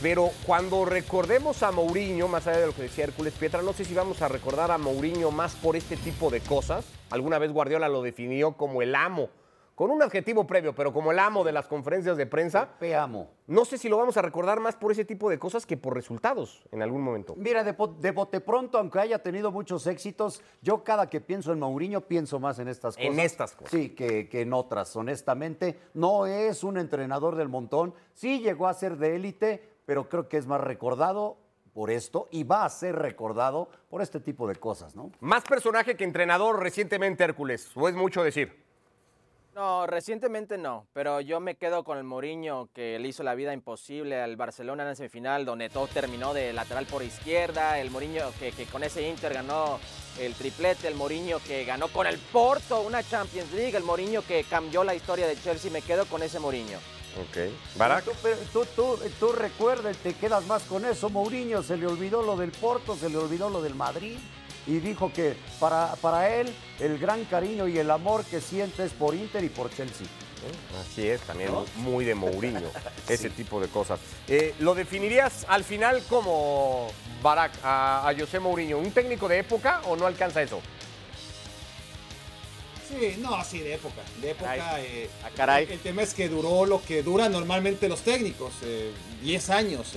A: pero cuando recordemos a Mourinho, más allá de lo que decía Hércules Pietra, no sé si vamos a recordar a Mourinho más por este tipo de cosas. Alguna vez Guardiola lo definió como el amo con un adjetivo previo, pero como el amo de las conferencias de prensa.
B: Te amo.
A: No sé si lo vamos a recordar más por ese tipo de cosas que por resultados en algún momento.
B: Mira, de, bote pronto, aunque haya tenido muchos éxitos, yo cada que pienso en Mourinho pienso más en estas cosas.
A: En estas cosas.
B: Sí, que, que en otras, honestamente. No es un entrenador del montón. Sí llegó a ser de élite, pero creo que es más recordado por esto y va a ser recordado por este tipo de cosas, ¿no?
A: Más personaje que entrenador recientemente, Hércules, o es mucho decir.
D: No, recientemente no, pero yo me quedo con el Mourinho que le hizo la vida imposible al Barcelona en la semifinal, donde todo terminó de lateral por izquierda, el Mourinho que, con ese Inter ganó el triplete, el Mourinho que ganó con el Porto una Champions League, el Mourinho que cambió la historia de Chelsea, me quedo con ese Mourinho.
A: Ok. Barak.
B: Tú, tú, tú, recuerdas, te quedas más con eso, Mourinho, se le olvidó lo del Porto, se le olvidó lo del Madrid y dijo que para, para él el gran cariño y el amor que siente es por Inter y por Chelsea.
A: Así es, también muy de Mourinho, [LAUGHS] ese tipo de cosas. Eh, ¿Lo definirías al final como Barack a, José Mourinho, un técnico de época o no alcanza eso?
C: Sí, no, sí, de época. De época. Eh,
D: ah, caray.
C: El, tema es que duró lo que duran normalmente los técnicos, 10 eh, años.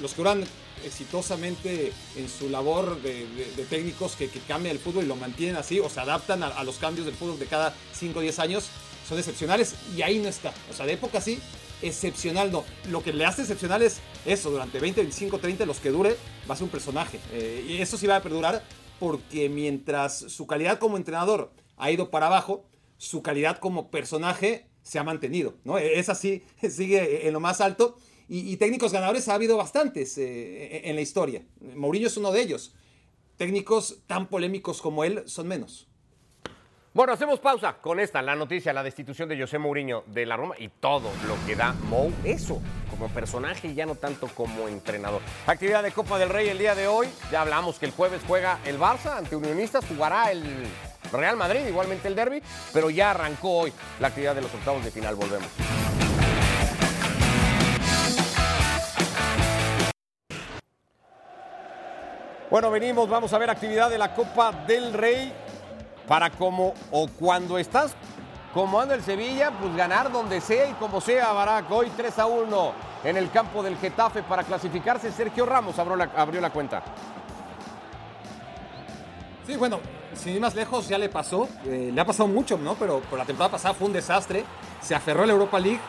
C: los que duran exitosamente en su labor de, de- de técnicos que, que cambian el fútbol y lo mantienen así o se adaptan a, a los cambios del fútbol de cada 5 o 10 años, son excepcionales y ahí no está. O sea, de época sí, excepcional no. Lo que le hace excepcional es eso, durante 20, 25, 30, los que dure, va a ser un personaje. Eh, y eso sí va a perdurar porque mientras su calidad como entrenador ha ido para abajo, su calidad como personaje se ha mantenido, ¿no? Es así, [LAUGHS] sigue en lo más alto. Y, y técnicos ganadores ha habido bastantes eh, en la historia. Mourinho es uno de ellos. Técnicos tan polémicos como él son menos.
A: Bueno, hacemos pausa con esta, la noticia, la destitución de José Mourinho de la Roma y todo lo que da Mou, eso, como personaje y ya no tanto como entrenador. Actividad de Copa del Rey el día de hoy, ya hablamos que el jueves juega el Barça ante Unionistas, jugará el Real Madrid, igualmente el Derby, pero ya arrancó hoy la actividad de los octavos de final, volvemos. Bueno, venimos, vamos a ver actividad de la Copa del Rey para como o cuando estás como anda el Sevilla, pues ganar donde sea y como sea, Barak. Hoy 3 a 1 en el campo del Getafe para clasificarse. Sergio Ramos abrió la cuenta.
C: Sí, bueno, sin ir más lejos ya le pasó, eh, le ha pasado mucho, ¿no? Pero por la temporada pasada fue un desastre, se aferró a la Europa League,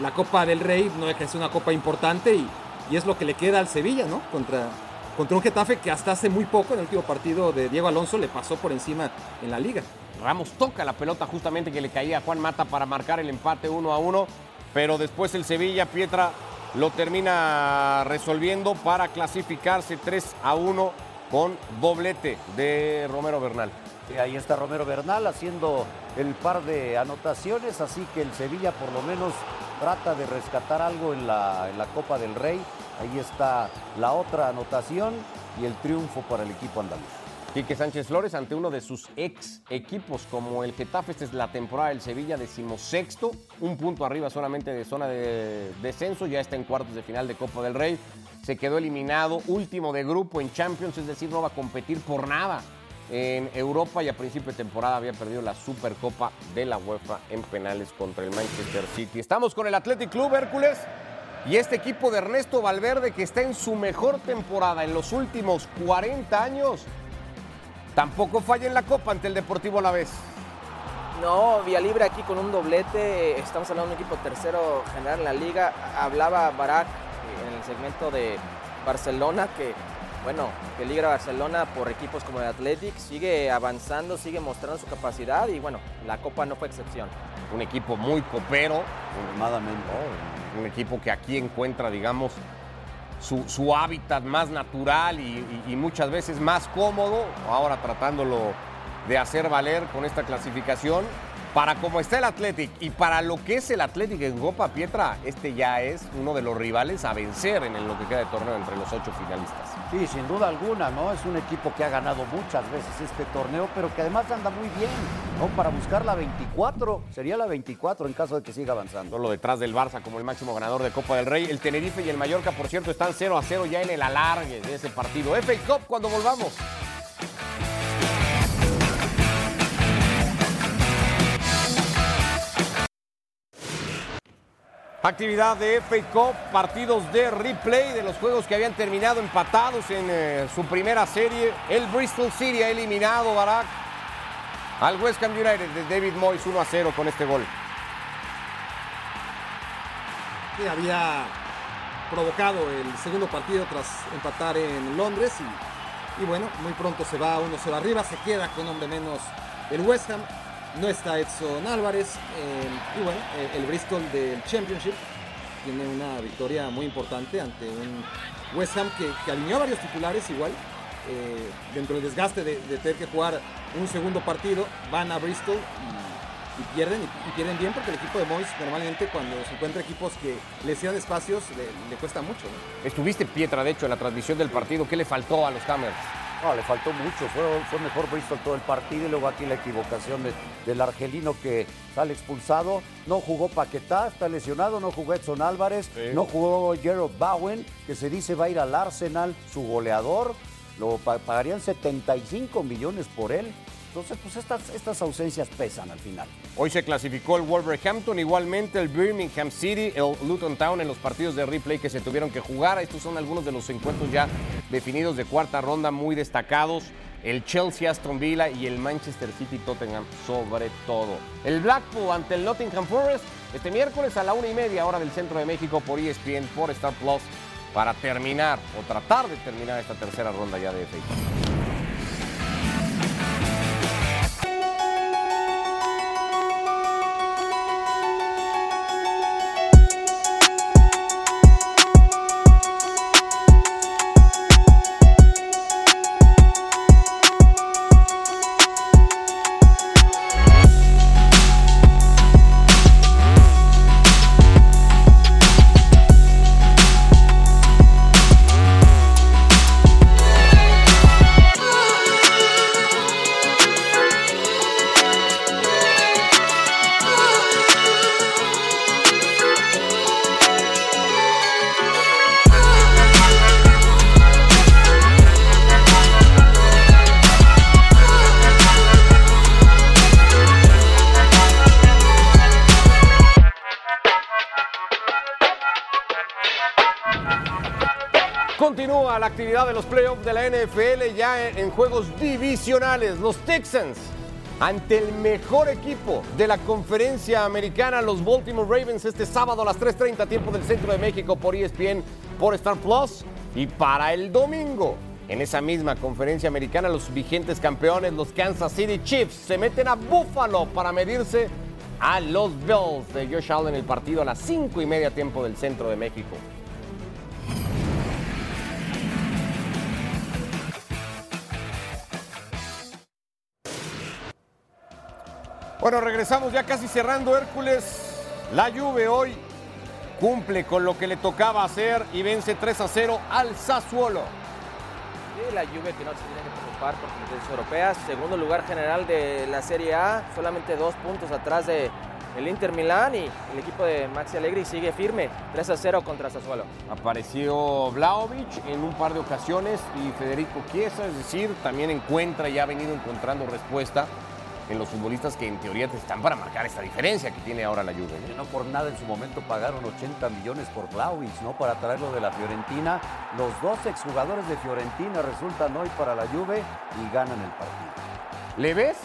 C: la Copa del Rey no deja de una copa importante y, y es lo que le queda al Sevilla, ¿no? Contra, contra un Getafe que hasta hace muy poco, en el último partido de Diego Alonso, le pasó por encima en la liga.
A: Ramos toca la pelota justamente que le caía a Juan Mata para marcar el empate 1 a 1, pero después el Sevilla, Pietra, lo termina resolviendo para clasificarse 3 a 1 con doblete de Romero Bernal.
B: Ahí está Romero Bernal haciendo el par de anotaciones, así que el Sevilla por lo menos trata de rescatar algo en la, en la Copa del Rey. Ahí está la otra anotación y el triunfo para el equipo andaluz.
A: Quique Sánchez Flores ante uno de sus ex equipos como el Getafe. Esta es la temporada del Sevilla, decimosexto, un punto arriba solamente de zona de descenso, ya está en cuartos de final de Copa del Rey. Se quedó eliminado, último de grupo en Champions, es decir, no va a competir por nada en Europa y a principio de temporada había perdido la Supercopa de la UEFA en penales contra el Manchester City. Estamos con el Athletic Club Hércules y este equipo de Ernesto Valverde que está en su mejor temporada en los últimos 40 años. Tampoco falla en la Copa ante el Deportivo Alavés.
D: No, Vía Libre aquí con un doblete. Estamos hablando de un equipo tercero general en la liga. Hablaba Barak en el segmento de Barcelona que, bueno, peligra Barcelona por equipos como el Athletic. Sigue avanzando, sigue mostrando su capacidad y, bueno, la Copa no fue excepción.
A: Un equipo muy copero,
B: Formadamente.
A: ¿no? un equipo que aquí encuentra, digamos, su, hábitat más natural y muchas veces más cómodo. Ahora tratándolo de hacer valer con esta clasificación. Para cómo está el Athletic y para lo que es el Athletic en Copa Pietra, este ya es uno de los rivales a vencer en lo que queda de torneo entre los ocho finalistas.
B: Sí, sin duda alguna, ¿no? Es un equipo que ha ganado muchas veces este torneo, pero que además anda muy bien, ¿no? Para buscar la 24, sería la 24 en caso de que siga avanzando.
A: Solo detrás del Barça como el máximo ganador de Copa del Rey. El Tenerife y el Mallorca, por cierto, están 0 a 0 ya en el alargue de ese partido. FA Cup cuando volvamos. Actividad de FA Cup, partidos de replay de los juegos que habían terminado empatados en eh, su primera serie. El Bristol City ha eliminado Barak al West Ham United de David Moyes 1 a 0 con este gol.
C: que había provocado el segundo partido tras empatar en Londres y, bueno, muy pronto se va 1-0 arriba, se queda con hombre menos el West Ham, no está Edson Álvarez y bueno, el Bristol del Championship tiene una victoria muy importante ante un West Ham que, alineó a varios titulares igual. eh, dentro del desgaste de, tener que jugar un segundo partido, van a Bristol y, pierden, y, pierden bien porque el equipo de Moyes normalmente cuando se encuentra equipos que le cierran espacios le, cuesta mucho.
A: Estuviste Pietra, de hecho, en la transmisión del partido. ¿Qué le faltó a los Hammers?
B: No, le faltó mucho, fue, fue mejor Bristol todo el partido y luego aquí la equivocación de- del argelino que sale expulsado. No jugó Paquetá, está lesionado, no jugó Edson Álvarez,
A: Sí.
B: no jugó Gerald Bowen, que se dice va a ir al Arsenal, su goleador. Lo pa- pagarían 75 millones por él. Entonces, pues estas, ausencias pesan al final.
A: Hoy se clasificó el Wolverhampton, igualmente el Birmingham City, el Luton Town en los partidos de replay que se tuvieron que jugar. Estos son algunos de los encuentros ya definidos de cuarta ronda muy destacados. El Chelsea Aston Villa y el Manchester City Tottenham sobre todo. El Blackpool ante el Nottingham Forest este miércoles a la una y media hora del centro de México por ESPN, por Star Plus, para terminar o tratar de terminar esta tercera ronda ya de FA los playoffs de la NFL ya en, juegos divisionales. Los Texans ante el mejor equipo de la conferencia americana, los Baltimore Ravens, este sábado a las 3.30 tiempo del centro de México por ESPN, por Star Plus. Y para el domingo, en esa misma conferencia americana, los vigentes campeones, los Kansas City Chiefs, se meten a Buffalo para medirse a los Bills de Josh Allen el partido a las 5 y media tiempo del centro de México. Bueno, regresamos ya casi cerrando Hércules. La Juve hoy cumple con lo que le tocaba hacer y vence 3 a 0 al Sassuolo.
D: Sí, la Juve que no se tiene que preocupar por competencias europeas. Segundo lugar general de la Serie A, solamente dos puntos atrás de el Inter Milán y el equipo de Maxi Allegri sigue firme, 3 a 0 contra Sassuolo.
A: Apareció Vlaovic en un par de ocasiones y Federico Chiesa, es decir, también encuentra y ha venido encontrando respuesta en los futbolistas que en teoría están para marcar esta diferencia que tiene ahora la Juve. ¿no?
B: Que no por nada en su momento pagaron 80 millones por Vlaovic, ¿no? Para traerlo de la Fiorentina. Los dos exjugadores de Fiorentina resultan hoy para la Juve y ganan el partido.
A: ¿Le ves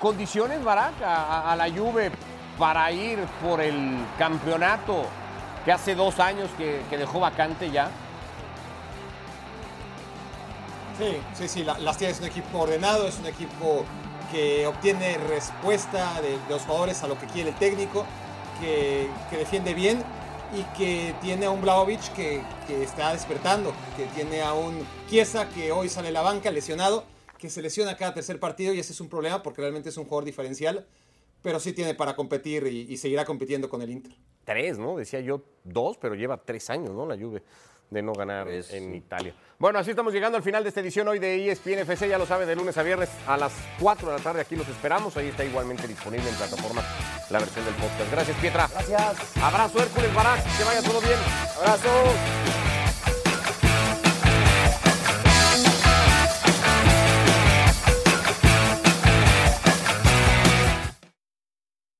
A: condiciones, Barak, a, la Juve para ir por el campeonato que hace dos años que, que dejó vacante ya?
C: Sí, sí, sí, la- las tiene, es un equipo ordenado, es un equipo que obtiene respuesta de, los jugadores a lo que quiere el técnico, que, defiende bien y que tiene a un Blaovic que, que está despertando, que tiene a un Chiesa que hoy sale a la banca lesionado, que se lesiona cada tercer partido y ese es un problema porque realmente es un jugador diferencial, pero sí tiene para competir y, y seguirá compitiendo con el Inter.
A: Tres, ¿no? Decía yo dos, pero lleva tres años, ¿no? La Juve de no ganar
B: Tres,
A: en. Italia. Bueno, así estamos llegando al final de esta edición hoy de ESPN FC, ya lo sabe, de lunes a viernes a las 4 de la tarde aquí los esperamos, ahí está igualmente disponible en plataforma la versión del podcast. Gracias, Pietra.
B: Gracias.
A: Abrazo, Hércules Barak, que vaya todo bien.
D: Abrazo.